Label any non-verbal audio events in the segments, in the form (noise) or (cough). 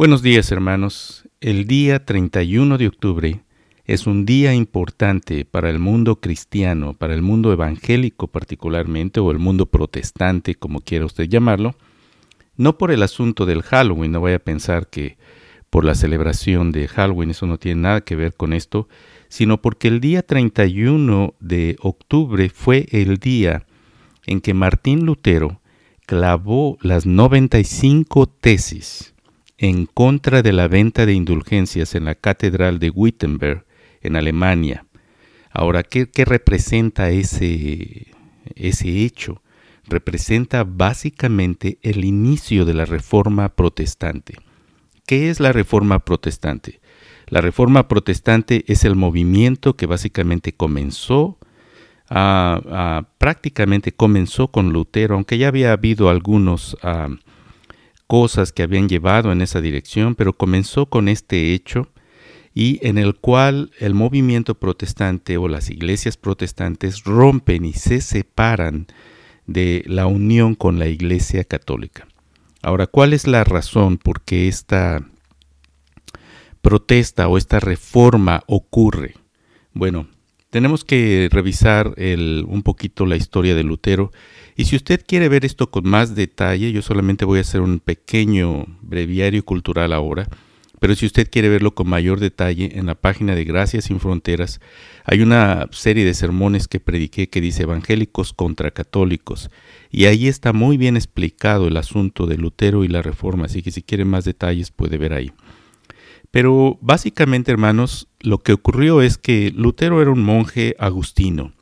Buenos días hermanos. El día 31 de octubre es un día importante para el mundo cristiano, para el mundo evangélico particularmente, o el mundo protestante, como quiera usted llamarlo, no por el asunto del Halloween, no vaya a pensar que por la celebración de Halloween, eso no tiene nada que ver con esto, sino porque el día 31 de octubre fue el día en que Martín Lutero clavó las 95 tesis en contra de la venta de indulgencias en la Catedral de Wittenberg, en Alemania. Ahora, ¿qué, representa ese, ese hecho? Representa básicamente el inicio de la Reforma Protestante. ¿Qué es la Reforma Protestante? La Reforma Protestante es el movimiento que básicamente comenzó, prácticamente comenzó con Lutero, aunque ya había habido algunos cosas que habían llevado en esa dirección, pero comenzó con este hecho y en el cual el movimiento protestante o las iglesias protestantes rompen y se separan de la unión con la iglesia católica. Ahora, ¿cuál es la razón por qué esta protesta o esta reforma ocurre? Bueno, tenemos que revisar un poquito la historia de Lutero. Y si usted quiere ver esto con más detalle, yo solamente voy a hacer un pequeño breviario cultural ahora, pero si usted quiere verlo con mayor detalle, en la página de Gracias sin Fronteras hay una serie de sermones que prediqué que dice Evangélicos contra Católicos, y ahí está muy bien explicado el asunto de Lutero y la Reforma, así que si quiere más detalles puede ver ahí. Pero básicamente, hermanos, lo que ocurrió es que Lutero era un monje agustino.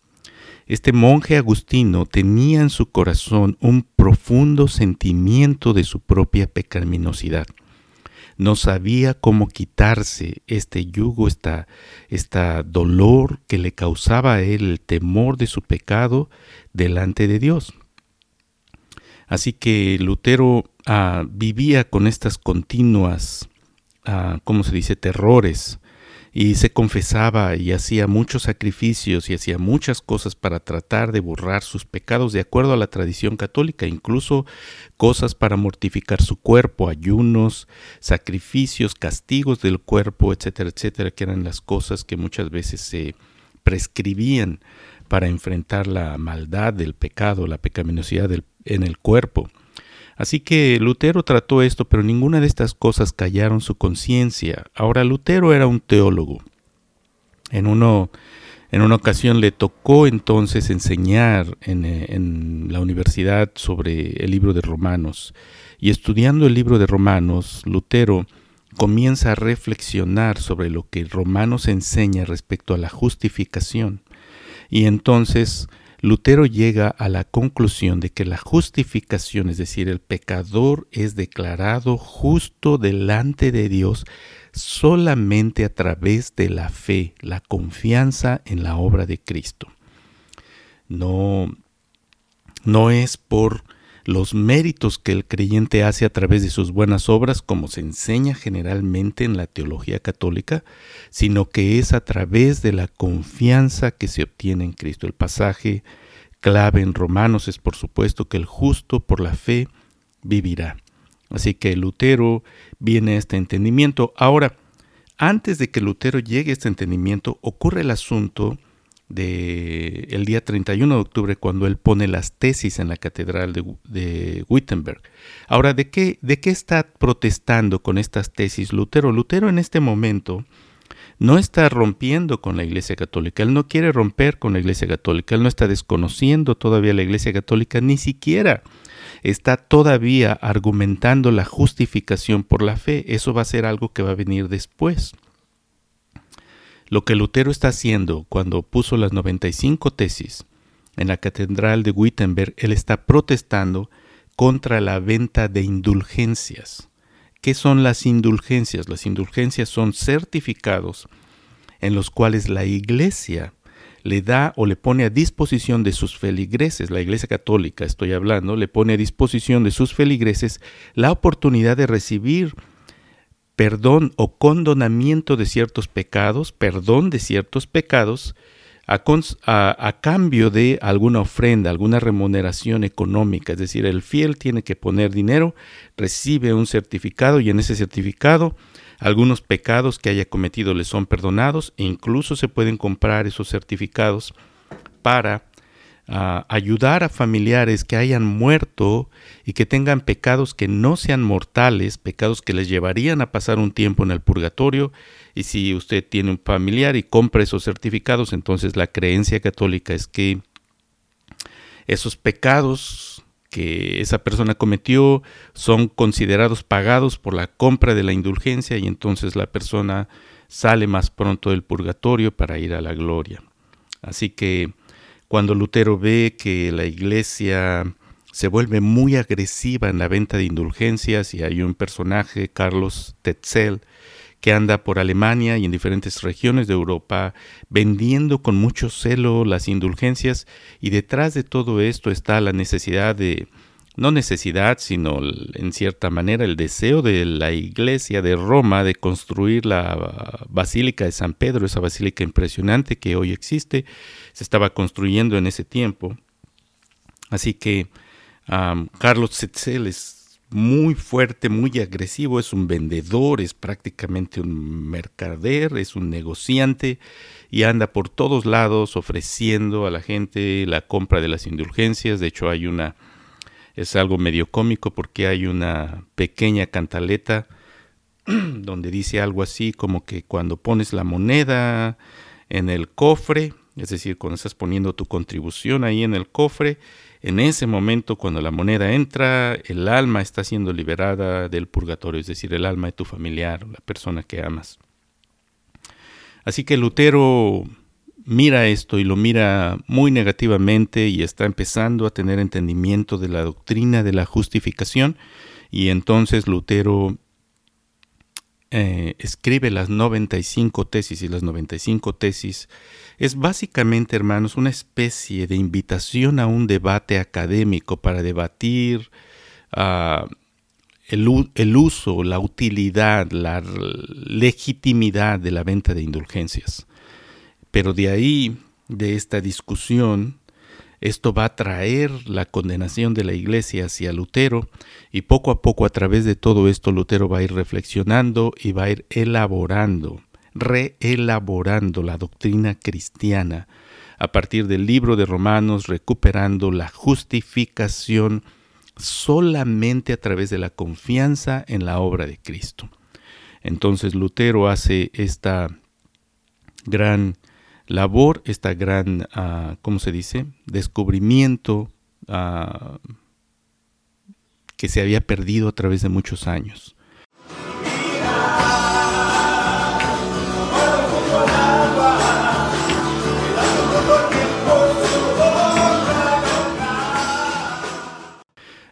Este monje agustino tenía en su corazón un profundo sentimiento de su propia pecaminosidad. No sabía cómo quitarse este yugo, esta, esta dolor que le causaba a él el temor de su pecado delante de Dios. Así que Lutero ah, vivía con estas continuas uh, ¿cómo se dice?, terrores. Y se confesaba y hacía muchos sacrificios y hacía muchas cosas para tratar de borrar sus pecados de acuerdo a la tradición católica, incluso cosas para mortificar su cuerpo, ayunos, sacrificios, castigos del cuerpo, etcétera, etcétera, que eran las cosas que muchas veces se prescribían para enfrentar la maldad del pecado, la pecaminosidad en el cuerpo. Así que Lutero trató esto, pero ninguna de estas cosas callaron su conciencia. Ahora Lutero era un teólogo. En, en una ocasión le tocó entonces enseñar en, en la universidad sobre el libro de Romanos. Y estudiando el libro de Romanos, Lutero comienza a reflexionar sobre lo que Romanos enseña respecto a la justificación. Y entonces Lutero llega a la conclusión de que la justificación, es decir, el pecador es declarado justo delante de Dios solamente a través de la fe, la confianza en la obra de Cristo. No, no es por los méritos que el creyente hace a través de sus buenas obras, como se enseña generalmente en la teología católica, sino que es a través de la confianza que se obtiene en Cristo. El pasaje clave en Romanos es por supuesto que el justo por la fe vivirá. Así que Lutero viene a este entendimiento. Ahora, antes de que Lutero llegue a este entendimiento, ocurre el asunto de el día 31 de octubre cuando él pone las tesis en la catedral de, Wittenberg. Ahora, ¿de qué, ¿de qué está protestando con estas tesis Lutero? Lutero en este momento no está rompiendo con la Iglesia Católica, él no quiere romper con la Iglesia Católica, él no está desconociendo todavía la Iglesia Católica, ni siquiera está todavía argumentando la justificación por la fe, eso va a ser algo que va a venir después. Lo que Lutero está haciendo cuando puso las 95 tesis en la Catedral de Wittenberg, él está protestando contra la venta de indulgencias. ¿Qué son las indulgencias? Las indulgencias son certificados en los cuales la iglesia le da o le pone a disposición de sus feligreses, la iglesia católica estoy hablando, le pone a disposición de sus feligreses la oportunidad de recibir perdón o condonamiento de ciertos pecados, perdón de ciertos pecados, a, cambio de alguna ofrenda, alguna remuneración económica. Es decir, el fiel tiene que poner dinero, recibe un certificado y en ese certificado algunos pecados que haya cometido le son perdonados e incluso se pueden comprar esos certificados para ayudar a familiares que hayan muerto y que tengan pecados que no sean mortales, pecados que les llevarían a pasar un tiempo en el purgatorio. Y si usted tiene un familiar y compra esos certificados, entonces la creencia católica es que esos pecados que esa persona cometió son considerados pagados por la compra de la indulgencia y entonces la persona sale más pronto del purgatorio para ir a la gloria. Así que cuando Lutero ve que la iglesia se vuelve muy agresiva en la venta de indulgencias y hay un personaje, Carlos Tetzel, que anda por Alemania y en diferentes regiones de Europa vendiendo con mucho celo las indulgencias. Y detrás de todo esto está la necesidad de no necesidad, sino en cierta manera el deseo de la iglesia de Roma de construir la Basílica de San Pedro, esa basílica impresionante que hoy existe, se estaba construyendo en ese tiempo. Así que Carlos Setzel es muy fuerte, muy agresivo, es un vendedor, es prácticamente un mercader, es un negociante y anda por todos lados ofreciendo a la gente la compra de las indulgencias. De hecho, hay una es algo medio cómico porque hay una pequeña cantaleta (clears throat) donde dice algo así como que cuando pones la moneda en el cofre, es decir, cuando estás poniendo tu contribución ahí en el cofre, en ese momento cuando la moneda entra, el alma está siendo liberada del purgatorio, es decir, el alma de tu familiar, la persona que amas. Así que Lutero mira esto y lo mira muy negativamente y está empezando a tener entendimiento de la doctrina de la justificación y entonces Lutero eh, escribe las 95 tesis y las 95 tesis es básicamente, hermanos, una especie de invitación a un debate académico para debatir ah, el, el uso, la utilidad, la legitimidad de la venta de indulgencias. Pero de ahí, de esta discusión, esto va a traer la condenación de la iglesia hacia Lutero y poco a poco a través de todo esto Lutero va a ir reflexionando y va a ir elaborando, reelaborando la doctrina cristiana a partir del libro de Romanos, recuperando la justificación solamente a través de la confianza en la obra de Cristo. Entonces Lutero hace esta gran labor, esta gran, uh, ¿cómo se dice?, descubrimiento uh, que se había perdido a través de muchos años.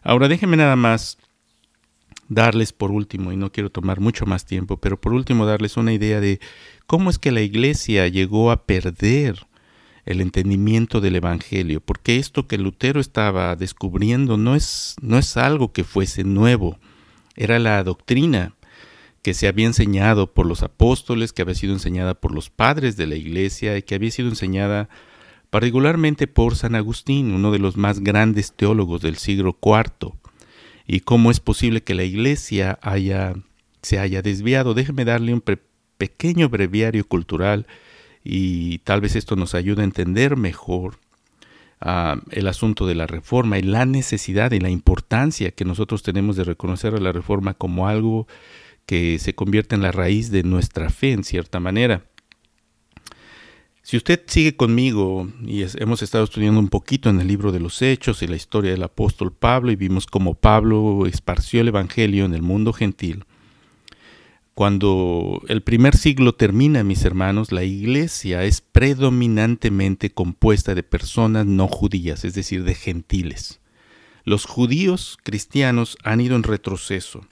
Ahora déjenme nada más darles por último, y no quiero tomar mucho más tiempo, pero por último darles una idea de cómo es que la iglesia llegó a perder el entendimiento del Evangelio, porque esto que Lutero estaba descubriendo no es, no es algo que fuese nuevo, era la doctrina que se había enseñado por los apóstoles, que había sido enseñada por los padres de la iglesia y que había sido enseñada particularmente por San Agustín, uno de los más grandes teólogos del siglo IV. Y cómo es posible que la iglesia haya, se haya desviado. Déjeme darle un pequeño breviario cultural y tal vez esto nos ayude a entender mejor ah, el asunto de la reforma y la necesidad y la importancia que nosotros tenemos de reconocer a la reforma como algo que se convierte en la raíz de nuestra fe en cierta manera. Si usted sigue conmigo y hemos estado estudiando un poquito en el libro de los Hechos y la historia del apóstol Pablo y vimos cómo Pablo esparció el Evangelio en el mundo gentil, cuando el primer siglo termina, mis hermanos, la iglesia es predominantemente compuesta de personas no judías, es decir, de gentiles. Los judíos cristianos han ido en retroceso,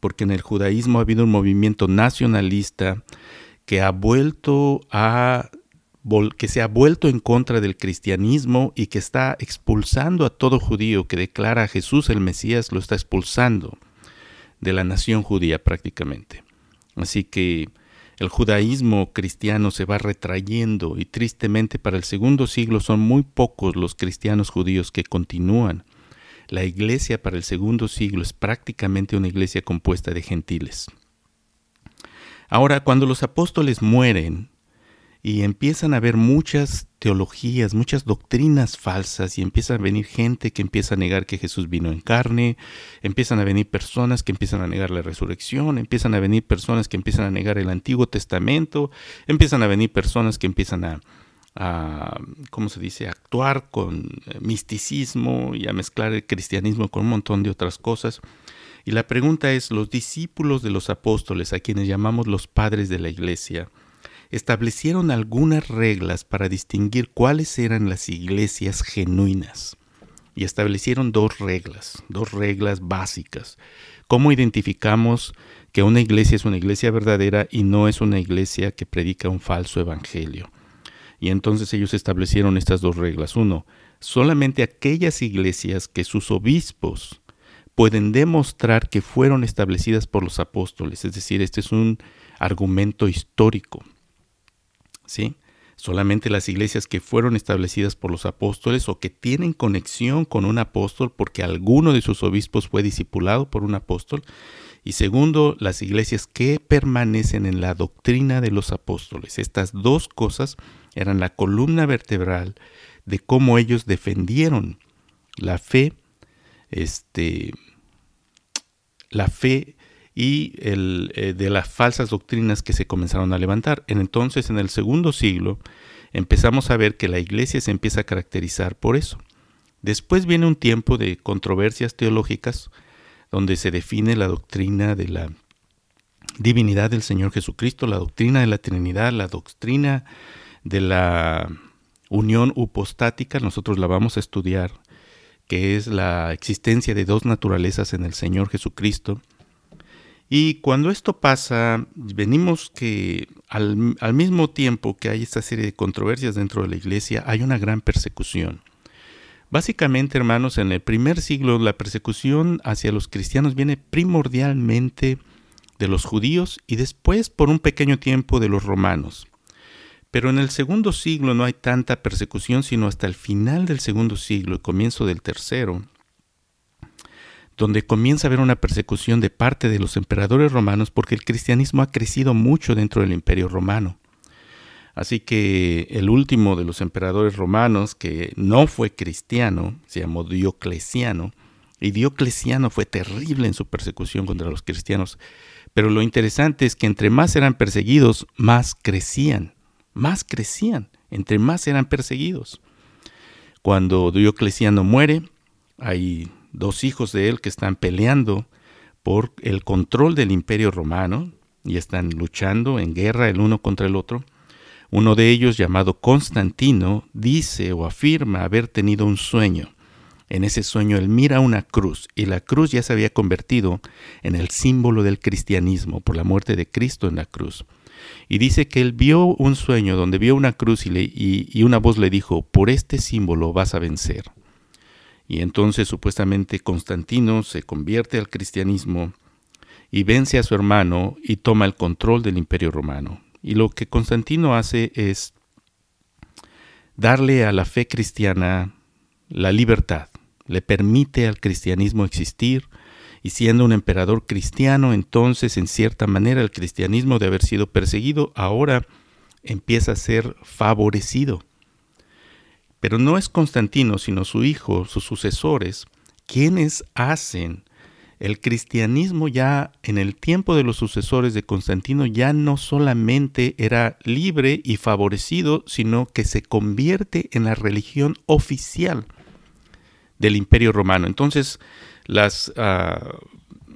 porque en el judaísmo ha habido un movimiento nacionalista que ha vuelto a que se ha vuelto en contra del cristianismo y que está expulsando a todo judío que declara a Jesús el Mesías, lo está expulsando de la nación judía prácticamente. Así que el judaísmo cristiano se va retrayendo y tristemente para el segundo siglo son muy pocos los cristianos judíos que continúan. La iglesia para el segundo siglo es prácticamente una iglesia compuesta de gentiles. Ahora, cuando los apóstoles mueren, y empiezan a haber muchas teologías, muchas doctrinas falsas y empieza a venir gente que empieza a negar que Jesús vino en carne, empiezan a venir personas que empiezan a negar la resurrección, empiezan a venir personas que empiezan a negar el Antiguo Testamento, empiezan a venir personas que empiezan a, ¿cómo se dice?, actuar con eh, misticismo y a mezclar el cristianismo con un montón de otras cosas. Y la pregunta es, los discípulos de los apóstoles, a quienes llamamos los padres de la iglesia, establecieron algunas reglas para distinguir cuáles eran las iglesias genuinas. Y establecieron dos reglas, dos reglas básicas. ¿Cómo identificamos que una iglesia es una iglesia verdadera y no es una iglesia que predica un falso evangelio? Y entonces ellos establecieron estas dos reglas. Uno, solamente aquellas iglesias que sus obispos pueden demostrar que fueron establecidas por los apóstoles. Es decir, este es un argumento histórico. ¿Sí? Solamente las iglesias que fueron establecidas por los apóstoles o que tienen conexión con un apóstol porque alguno de sus obispos fue discipulado por un apóstol. Y segundo, las iglesias que permanecen en la doctrina de los apóstoles. Estas dos cosas eran la columna vertebral de cómo ellos defendieron la fe, este, la fe y el, eh, de las falsas doctrinas que se comenzaron a levantar. En entonces, en el segundo siglo, empezamos a ver que la iglesia se empieza a caracterizar por eso. Después viene un tiempo de controversias teológicas donde se define la doctrina de la divinidad del Señor Jesucristo, la doctrina de la Trinidad, la doctrina de la unión upostática, nosotros la vamos a estudiar, que es la existencia de dos naturalezas en el Señor Jesucristo, y cuando esto pasa, venimos que al, mismo tiempo que hay esta serie de controversias dentro de la iglesia, hay una gran persecución. Básicamente, hermanos, en el primer siglo la persecución hacia los cristianos viene primordialmente de los judíos y después por un pequeño tiempo de los romanos. Pero en el segundo siglo no hay tanta persecución sino hasta el final del segundo siglo y comienzo del tercero, donde comienza a haber una persecución de parte de los emperadores romanos porque el cristianismo ha crecido mucho dentro del imperio romano. Así que el último de los emperadores romanos, que no fue cristiano, se llamó Diocleciano, y Diocleciano fue terrible en su persecución contra los cristianos. Pero lo interesante es que entre más eran perseguidos, más crecían, más crecían, entre más eran perseguidos. Cuando Diocleciano muere, hay dos hijos de él que están peleando por el control del imperio romano y están luchando en guerra el uno contra el otro. Uno de ellos, llamado Constantino, dice o afirma haber tenido un sueño. En ese sueño él mira una cruz y la cruz ya se había convertido en el símbolo del cristianismo por la muerte de Cristo en la cruz. Y dice que él vio un sueño donde vio una cruz y, y una voz le dijo, por este símbolo vas a vencer. Y entonces supuestamente Constantino se convierte al cristianismo y vence a su hermano y toma el control del imperio romano. Y lo que Constantino hace es darle a la fe cristiana la libertad, le permite al cristianismo existir, y siendo un emperador cristiano, entonces en cierta manera el cristianismo de haber sido perseguido, ahora empieza a ser favorecido. Pero no es Constantino, sino su hijo, sus sucesores, quienes hacen el cristianismo ya en el tiempo de los sucesores de Constantino ya no solamente era libre y favorecido, sino que se convierte en la religión oficial del imperio romano. Entonces, las, ah,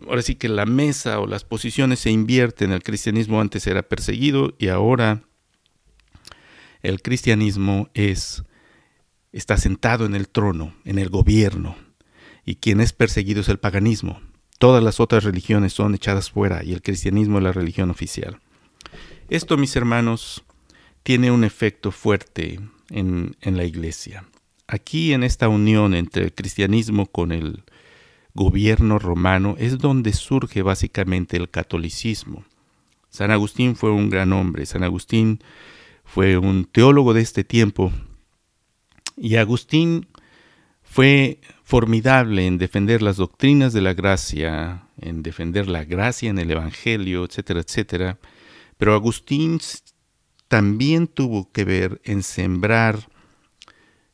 ahora sí que la mesa o las posiciones se invierten. El cristianismo antes era perseguido y ahora el cristianismo es está sentado en el trono, en el gobierno, y quien es perseguido es el paganismo. Todas las otras religiones son echadas fuera y el cristianismo es la religión oficial. Esto, mis hermanos, tiene un efecto fuerte en, la iglesia. Aquí en esta unión entre el cristianismo con el gobierno romano es donde surge básicamente el catolicismo. San Agustín fue un gran hombre, San Agustín fue un teólogo de este tiempo y Agustín fue formidable en defender las doctrinas de la gracia, en defender la gracia en el Evangelio, etcétera, etcétera. Pero Agustín también tuvo que ver en sembrar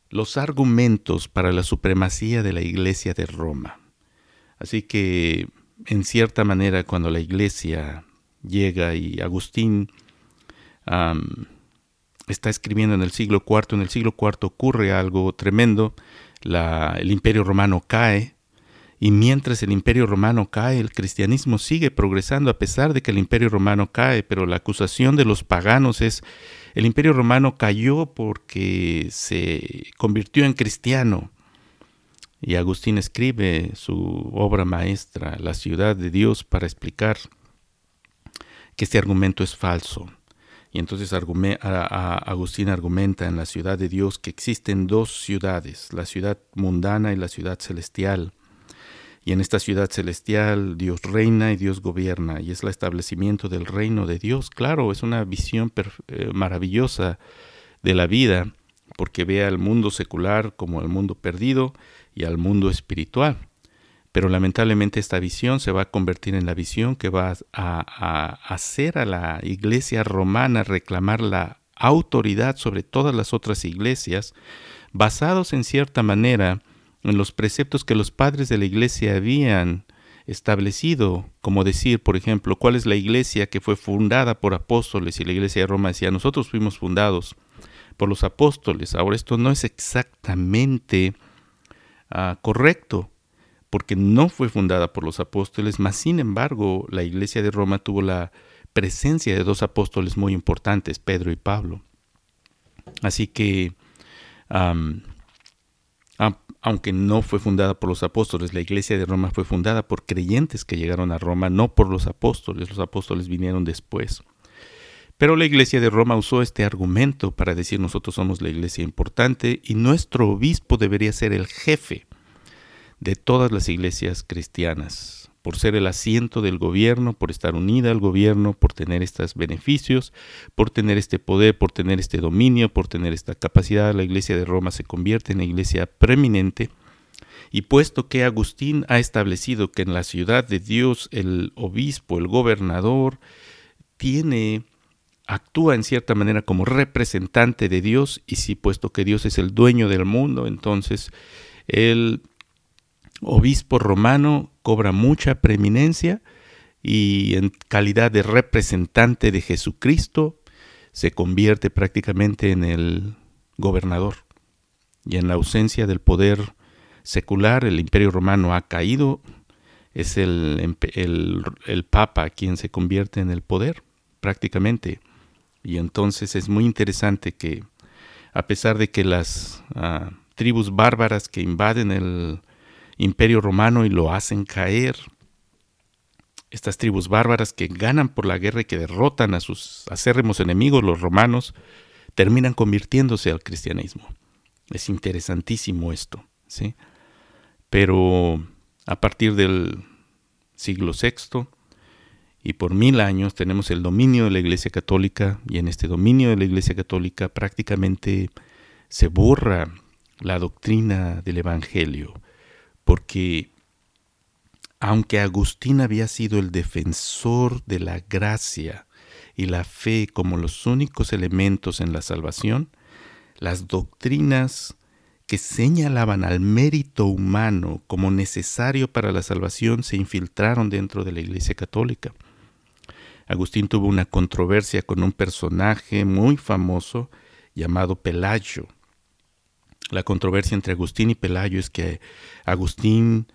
los argumentos para la supremacía de la Iglesia de Roma. Así que, en cierta manera, cuando la Iglesia llega y Agustín está escribiendo en el siglo IV, en el siglo IV ocurre algo tremendo, el imperio romano cae, y mientras el imperio romano cae, el cristianismo sigue progresando a pesar de que el imperio romano cae, pero la acusación de los paganos es, el imperio romano cayó porque se convirtió en cristiano. Y Agustín escribe su obra maestra, La ciudad de Dios, para explicar que este argumento es falso. Y entonces Agustín argumenta en la ciudad de Dios que existen dos ciudades, la ciudad mundana y la ciudad celestial. Y en esta ciudad celestial Dios reina y Dios gobierna, y es el establecimiento del reino de Dios. Claro, es una visión eh, maravillosa de la vida, porque ve al mundo secular como el mundo perdido y al mundo espiritual. Pero lamentablemente esta visión se va a convertir en la visión que va a, hacer a la iglesia romana reclamar la autoridad sobre todas las otras iglesias, basados en cierta manera en los preceptos que los padres de la iglesia habían establecido, como decir, por ejemplo, cuál es la iglesia que fue fundada por apóstoles y la iglesia de Roma decía, nosotros fuimos fundados por los apóstoles. Ahora esto no es exactamente ah, correcto, porque no fue fundada por los apóstoles, mas sin embargo la iglesia de Roma tuvo la presencia de dos apóstoles muy importantes, Pedro y Pablo. Así que, aunque no fue fundada por los apóstoles, la iglesia de Roma fue fundada por creyentes que llegaron a Roma, no por los apóstoles, los apóstoles vinieron después. Pero la iglesia de Roma usó este argumento para decir nosotros somos la iglesia importante y nuestro obispo debería ser el jefe de todas las iglesias cristianas, por ser el asiento del gobierno, por estar unida al gobierno, por tener estos beneficios, por tener este poder, por tener este dominio, por tener esta capacidad, la iglesia de Roma se convierte en la iglesia preeminente. Y puesto que Agustín ha establecido que en la ciudad de Dios el obispo, el gobernador, tiene actúa en cierta manera como representante de Dios y si puesto que Dios es el dueño del mundo, entonces él obispo romano cobra mucha preeminencia y en calidad de representante de Jesucristo se convierte prácticamente en el gobernador. Y en la ausencia del poder secular, el imperio romano ha caído, es el, el, papa quien se convierte en el poder prácticamente. Y entonces es muy interesante que a pesar de que las ah, tribus bárbaras que invaden el, imperio romano y lo hacen caer. Estas tribus bárbaras que ganan por la guerra y que derrotan a sus acérrimos enemigos, los romanos, terminan convirtiéndose al cristianismo. Es interesantísimo esto, ¿sí? Pero a partir del siglo VI y por mil años tenemos el dominio de la Iglesia Católica y en este dominio de la Iglesia Católica prácticamente se borra la doctrina del Evangelio porque aunque Agustín había sido el defensor de la gracia y la fe como los únicos elementos en la salvación, las doctrinas que señalaban al mérito humano como necesario para la salvación se infiltraron dentro de la Iglesia Católica. Agustín tuvo una controversia con un personaje muy famoso llamado Pelayo, la controversia entre Agustín y Pelayo es que Agustín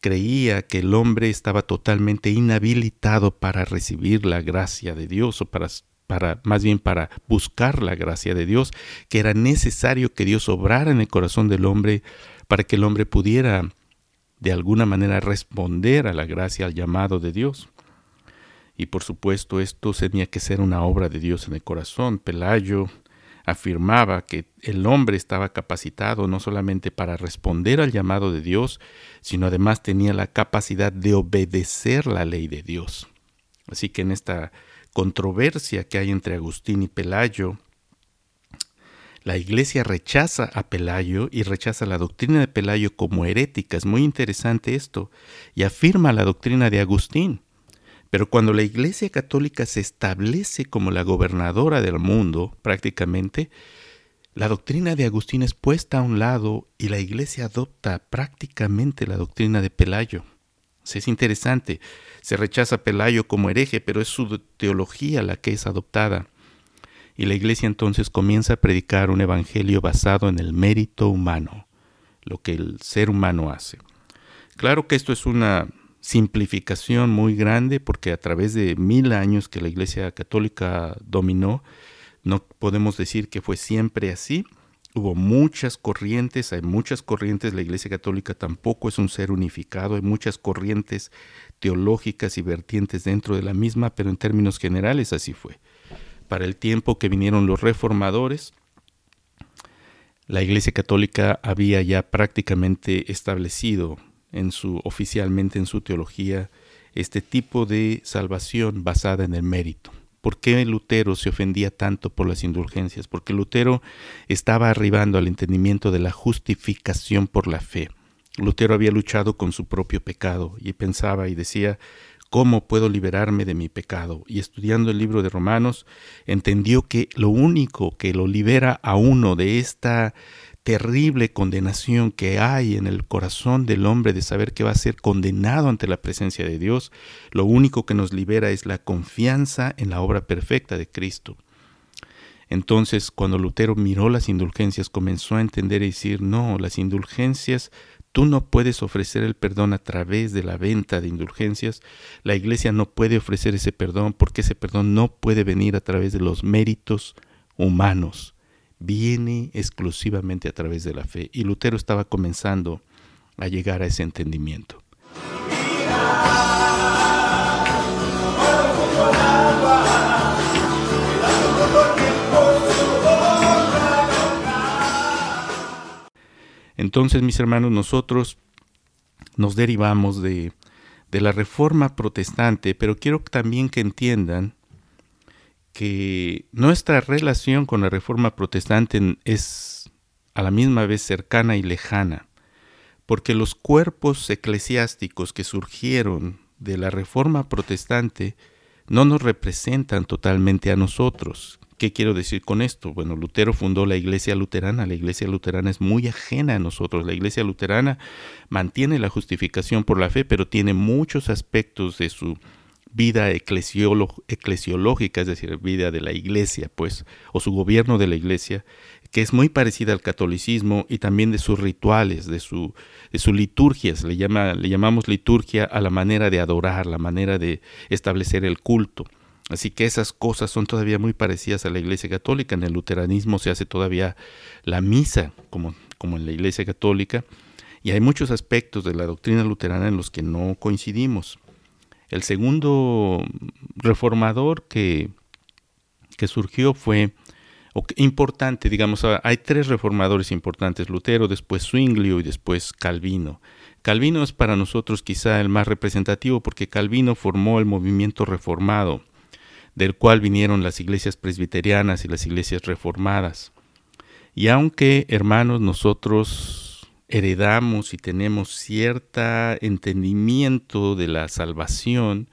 creía que el hombre estaba totalmente inhabilitado para recibir la gracia de Dios o para, para más bien para buscar la gracia de Dios, que era necesario que Dios obrara en el corazón del hombre para que el hombre pudiera de alguna manera responder a la gracia, al llamado de Dios. Y por supuesto esto tenía que ser una obra de Dios en el corazón. Pelayo afirmaba que el hombre estaba capacitado no solamente para responder al llamado de Dios, sino además tenía la capacidad de obedecer la ley de Dios. Así que en esta controversia que hay entre Agustín y Pelayo, la iglesia rechaza a Pelayo y rechaza la doctrina de Pelayo como herética. Es muy interesante esto. Y afirma la doctrina de Agustín. Pero cuando la iglesia católica se establece como la gobernadora del mundo, prácticamente, la doctrina de Agustín es puesta a un lado y la iglesia adopta prácticamente la doctrina de Pelayo. Es interesante, se rechaza Pelayo como hereje, pero es su teología la que es adoptada y la iglesia entonces comienza a predicar un evangelio basado en el mérito humano, lo que el ser humano hace. Claro que esto es una simplificación muy grande porque a través de mil años que la iglesia católica dominó, no podemos decir que fue siempre así. Hubo muchas corrientes, hay muchas corrientes, la Iglesia Católica tampoco es un ser unificado, hay muchas corrientes teológicas y vertientes dentro de la misma, pero en términos generales así fue para el tiempo que vinieron los reformadores, la Iglesia Católica había ya prácticamente establecido en su oficialmente en su teología este tipo de salvación basada en el mérito. ¿Por qué Lutero se ofendía tanto por las indulgencias? Porque Lutero estaba arribando al entendimiento de la justificación por la fe. Lutero había luchado con su propio pecado y pensaba y decía, ¿Cómo puedo liberarme de mi pecado? Y estudiando el libro de Romanos, entendió que lo único que lo libera a uno de esta terrible condenación que hay en el corazón del hombre de saber que va a ser condenado ante la presencia de Dios, lo único que nos libera es la confianza en la obra perfecta de Cristo. Entonces, cuando Lutero miró las indulgencias, comenzó a entender y decir, no, las indulgencias Tú no puedes ofrecer el perdón a través de la venta de indulgencias. La iglesia no puede ofrecer ese perdón porque ese perdón no puede venir a través de los méritos humanos. Viene exclusivamente a través de la fe. Y Lutero estaba comenzando a llegar a ese entendimiento. Entonces, mis hermanos, nosotros nos derivamos de, de la reforma protestante, pero quiero también que entiendan que nuestra relación con la reforma protestante es a la misma vez cercana y lejana, porque los cuerpos eclesiásticos que surgieron de la reforma protestante no nos representan totalmente a nosotros. ¿Qué quiero decir con esto? Bueno, Lutero fundó la iglesia luterana. La iglesia luterana es muy ajena a nosotros. La iglesia luterana mantiene la justificación por la fe, pero tiene muchos aspectos de su vida eclesiológica, es decir, vida de la iglesia, pues, o su gobierno de la iglesia, que es muy parecida al catolicismo y también de sus rituales, de su, de sus liturgias. Le, llama, le llamamos liturgia a la manera de adorar, la manera de establecer el culto. Así que esas cosas son todavía muy parecidas a la Iglesia Católica. En el luteranismo se hace todavía la misa, como, como en la Iglesia Católica, y hay muchos aspectos de la doctrina luterana en los que no coincidimos. El segundo reformador que, que surgió fue importante, digamos, hay tres reformadores importantes, Lutero, después Zwinglio y después Calvino. Calvino es para nosotros quizá el más representativo porque Calvino formó el movimiento reformado del cual vinieron las iglesias presbiterianas y las iglesias reformadas. Y aunque, hermanos, nosotros heredamos y tenemos cierto entendimiento de la salvación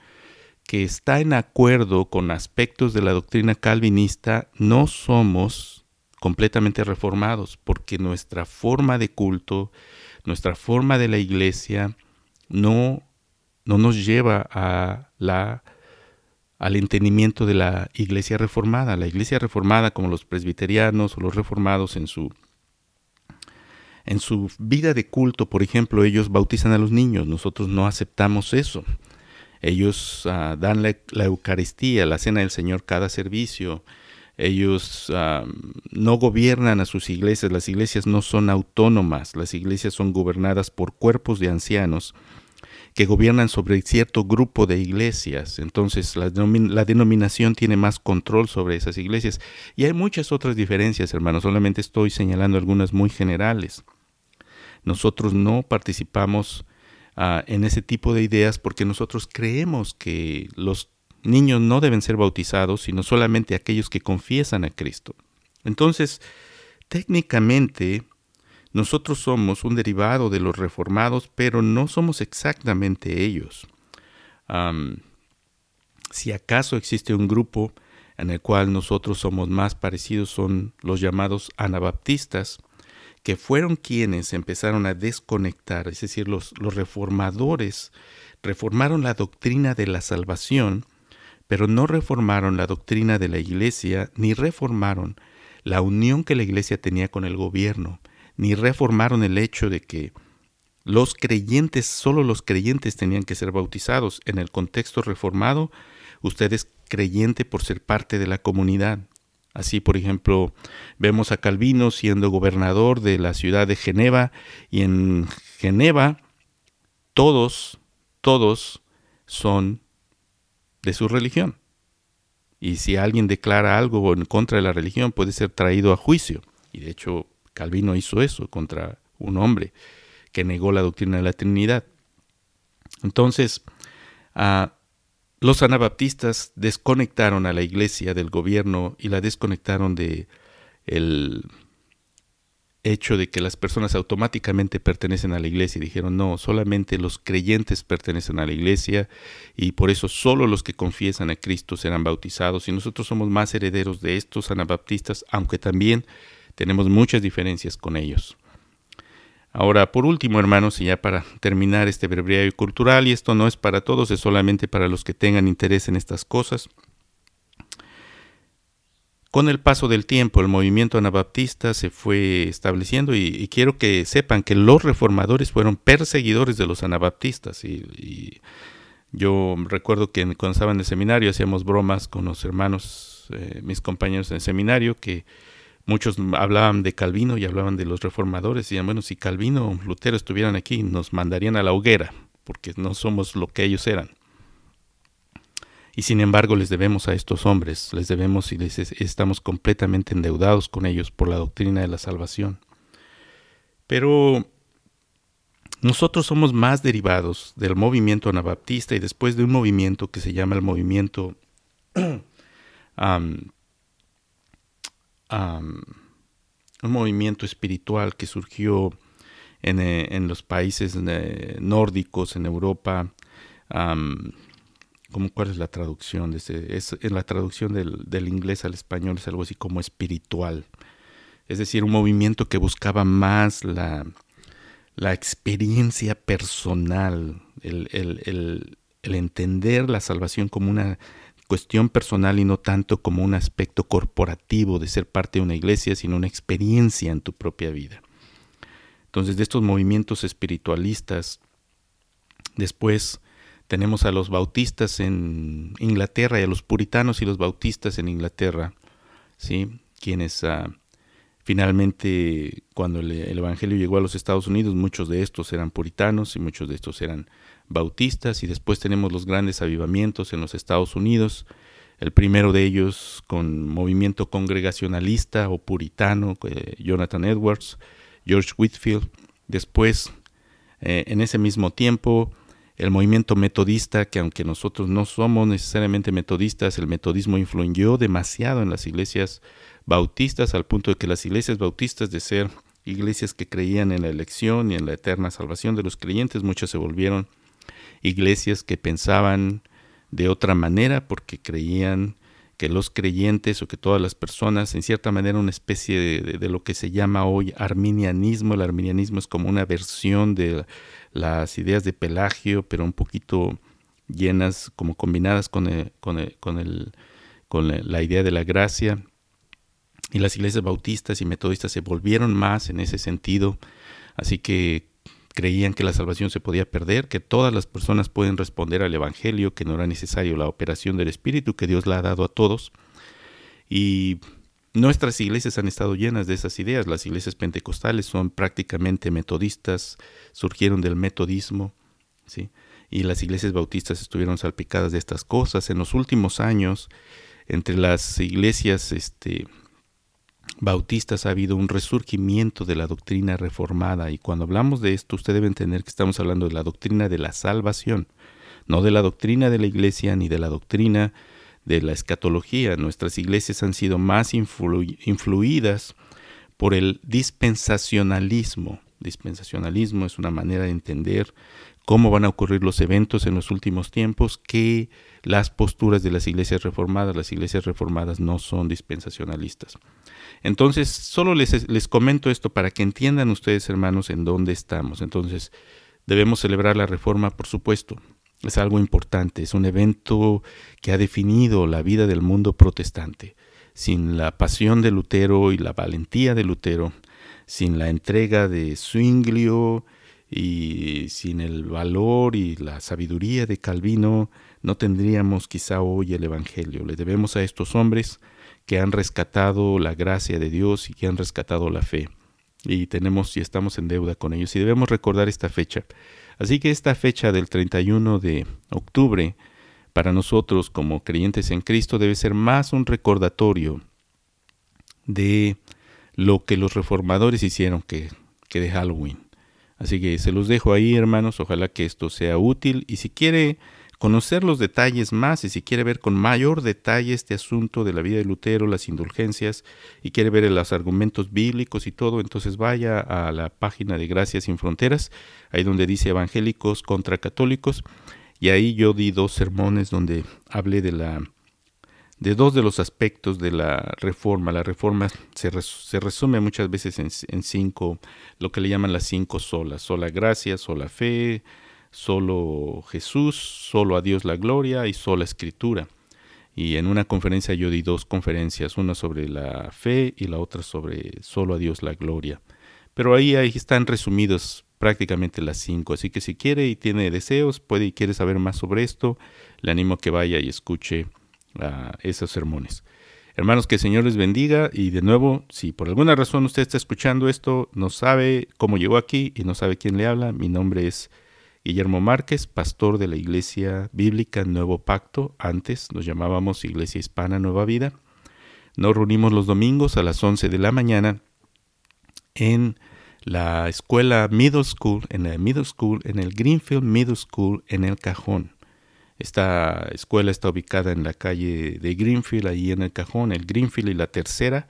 que está en acuerdo con aspectos de la doctrina calvinista, no somos completamente reformados, porque nuestra forma de culto, nuestra forma de la iglesia, no, no nos lleva a la al entendimiento de la iglesia reformada. La iglesia reformada, como los presbiterianos o los reformados en su, en su vida de culto, por ejemplo, ellos bautizan a los niños, nosotros no aceptamos eso. Ellos ah, dan la, Eucaristía, la cena del Señor cada servicio. Ellos no gobiernan a sus iglesias, las iglesias no son autónomas, las iglesias son gobernadas por cuerpos de ancianos que gobiernan sobre cierto grupo de iglesias. Entonces la, denominación tiene más control sobre esas iglesias. Y hay muchas otras diferencias, hermanos. Solamente estoy señalando algunas muy generales. Nosotros no participamos ah, en ese tipo de ideas porque nosotros creemos que los niños no deben ser bautizados, sino solamente aquellos que confiesan a Cristo. Entonces, técnicamente, nosotros somos un derivado de los reformados, pero no somos exactamente ellos. si acaso existe un grupo en el cual nosotros somos más parecidos, son los llamados anabaptistas, que fueron quienes empezaron a desconectar, es decir, los, reformadores reformaron la doctrina de la salvación, pero no reformaron la doctrina de la iglesia, ni reformaron la unión que la iglesia tenía con el gobierno, ni reformaron el hecho de que los creyentes, solo los creyentes tenían que ser bautizados. En el contexto reformado, usted es creyente por ser parte de la comunidad. Así, por ejemplo, vemos a Calvino siendo gobernador de la ciudad de Geneva y en Geneva todos, todos son de su religión. Y si alguien declara algo en contra de la religión puede ser traído a juicio. Y de hecho Calvino hizo eso contra un hombre que negó la doctrina de la Trinidad. Entonces, ah, los anabaptistas desconectaron a la iglesia del gobierno y la desconectaron de el hecho de que las personas automáticamente pertenecen a la iglesia y dijeron no, solamente los creyentes pertenecen a la iglesia y por eso solo los que confiesan a Cristo serán bautizados y nosotros somos más herederos de estos anabaptistas, aunque también tenemos muchas diferencias con ellos. Ahora, por último, hermanos, y ya para terminar este breviario cultural, y esto no es para todos, es solamente para los que tengan interés en estas cosas. Con el paso del tiempo, el movimiento anabaptista se fue estableciendo y, quiero que sepan que los reformadores fueron perseguidores de los anabaptistas. Y, yo recuerdo que cuando estaba en el seminario hacíamos bromas con los hermanos, eh, mis compañeros en el seminario, que Muchos hablaban de Calvino y hablaban de los reformadores. Y decían, bueno, si Calvino o Lutero estuvieran aquí, nos mandarían a la hoguera, porque no somos lo que ellos eran. Y sin embargo les debemos a estos hombres, les debemos y les estamos completamente endeudados con ellos por la doctrina de la salvación. Pero nosotros somos más derivados del movimiento anabaptista y después de un movimiento que se llama el movimiento (clears throat) un movimiento espiritual que surgió en, eh, los países eh, nórdicos, en Europa. ¿Cuál es la traducción? En la traducción del, inglés al español es algo así como espiritual. Es decir, un movimiento que buscaba más la, experiencia personal, el, entender la salvación como una cuestión personal y no tanto como un aspecto corporativo de ser parte de una iglesia, sino una experiencia en tu propia vida. Entonces, de estos movimientos espiritualistas, después tenemos a los bautistas en Inglaterra y a los puritanos y los bautistas en Inglaterra, ¿sí? quienes ah, finalmente, cuando el, el, Evangelio llegó a los Estados Unidos, muchos de estos eran puritanos y muchos de estos eran bautistas y después tenemos los grandes avivamientos en los Estados Unidos, el primero de ellos con movimiento congregacionalista o puritano, eh, Jonathan Edwards, George Whitfield, después eh, en ese mismo tiempo el movimiento metodista, que aunque nosotros no somos necesariamente metodistas, el metodismo influyó demasiado en las iglesias bautistas al punto de que las iglesias bautistas de ser iglesias que creían en la elección y en la eterna salvación de los creyentes, muchas se volvieron iglesias que pensaban de otra manera porque creían que los creyentes o que todas las personas, en cierta manera, una especie de, lo que se llama hoy arminianismo. El arminianismo es como una versión de las ideas de Pelagio, pero un poquito llenas, como combinadas con, con, con, con la idea de la gracia. Y las iglesias bautistas y metodistas se volvieron más en ese sentido. Así que creían que la salvación se podía perder, que todas las personas pueden responder al Evangelio, que no era necesario la operación del Espíritu, que Dios la ha dado a todos. Y nuestras iglesias han estado llenas de esas ideas. Las iglesias pentecostales son prácticamente metodistas, surgieron del metodismo, ¿sí? y las iglesias bautistas estuvieron salpicadas de estas cosas. En los últimos años, entre las iglesias este, bautistas ha habido un resurgimiento de la doctrina reformada y cuando hablamos de esto usted debe entender que estamos hablando de la doctrina de la salvación, no de la doctrina de la iglesia ni de la doctrina de la escatología. Nuestras iglesias han sido más influidas por el dispensacionalismo. Dispensacionalismo es una manera de entender cómo van a ocurrir los eventos en los últimos tiempos que las posturas de las iglesias reformadas. Las iglesias reformadas no son dispensacionalistas. Entonces, solo les, les comento esto para que entiendan ustedes, hermanos, en dónde estamos. Entonces, debemos celebrar la reforma, por supuesto. Es algo importante, es un evento que ha definido la vida del mundo protestante. Sin la pasión de Lutero y la valentía de Lutero, sin la entrega de Zwinglio y sin el valor y la sabiduría de Calvino, no tendríamos quizá hoy el Evangelio. Le debemos a estos hombres que han rescatado la gracia de Dios y que han rescatado la fe. Y tenemos y estamos en deuda con ellos y debemos recordar esta fecha. Así que esta fecha del 31 de octubre para nosotros como creyentes en Cristo debe ser más un recordatorio de lo que los reformadores hicieron que, que de Halloween. Así que se los dejo ahí, hermanos. Ojalá que esto sea útil. Y si quiere conocer los detalles más y si quiere ver con mayor detalle este asunto de la vida de Lutero, las indulgencias, y quiere ver los argumentos bíblicos y todo, entonces vaya a la página de Gracias sin Fronteras, ahí donde dice evangélicos contra católicos, y ahí yo di dos sermones donde hablé de la de dos de los aspectos de la reforma. La reforma se, resume muchas veces en, en, cinco, lo que le llaman las cinco solas, sola gracia, sola fe, solo Jesús, solo a Dios la gloria y sola escritura. Y en una conferencia yo di dos conferencias, una sobre la fe y la otra sobre solo a Dios la gloria. Pero ahí, ahí están resumidos prácticamente las cinco. Así que si quiere y tiene deseos, puede y quiere saber más sobre esto, le animo a que vaya y escuche uh, esos sermones. Hermanos, que el Señor les bendiga y de nuevo, si por alguna razón usted está escuchando esto, no sabe cómo llegó aquí y no sabe quién le habla, mi nombre es Guillermo Márquez, pastor de la Iglesia Bíblica Nuevo Pacto, antes nos llamábamos Iglesia Hispana Nueva Vida. Nos reunimos los domingos a las 11 de la mañana en la escuela Middle School, en la Middle School, en el Greenfield Middle School en El Cajón. Esta escuela está ubicada en la calle de Greenfield, ahí en El Cajón, el Greenfield y la tercera.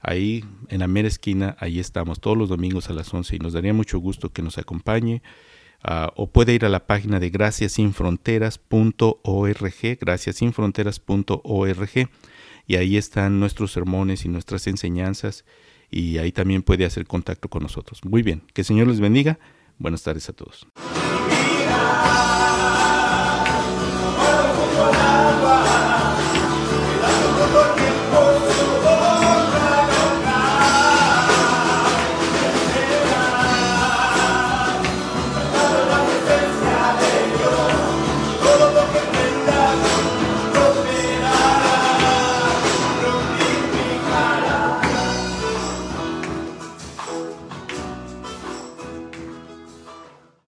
Ahí en la mera esquina, ahí estamos todos los domingos a las 11 y nos daría mucho gusto que nos acompañe Ah, o puede ir a la página de graciasinfronteras.org, graciasinfronteras.org, y ahí están nuestros sermones y nuestras enseñanzas, y ahí también puede hacer contacto con nosotros. Muy bien, que el Señor les bendiga. Buenas tardes a todos.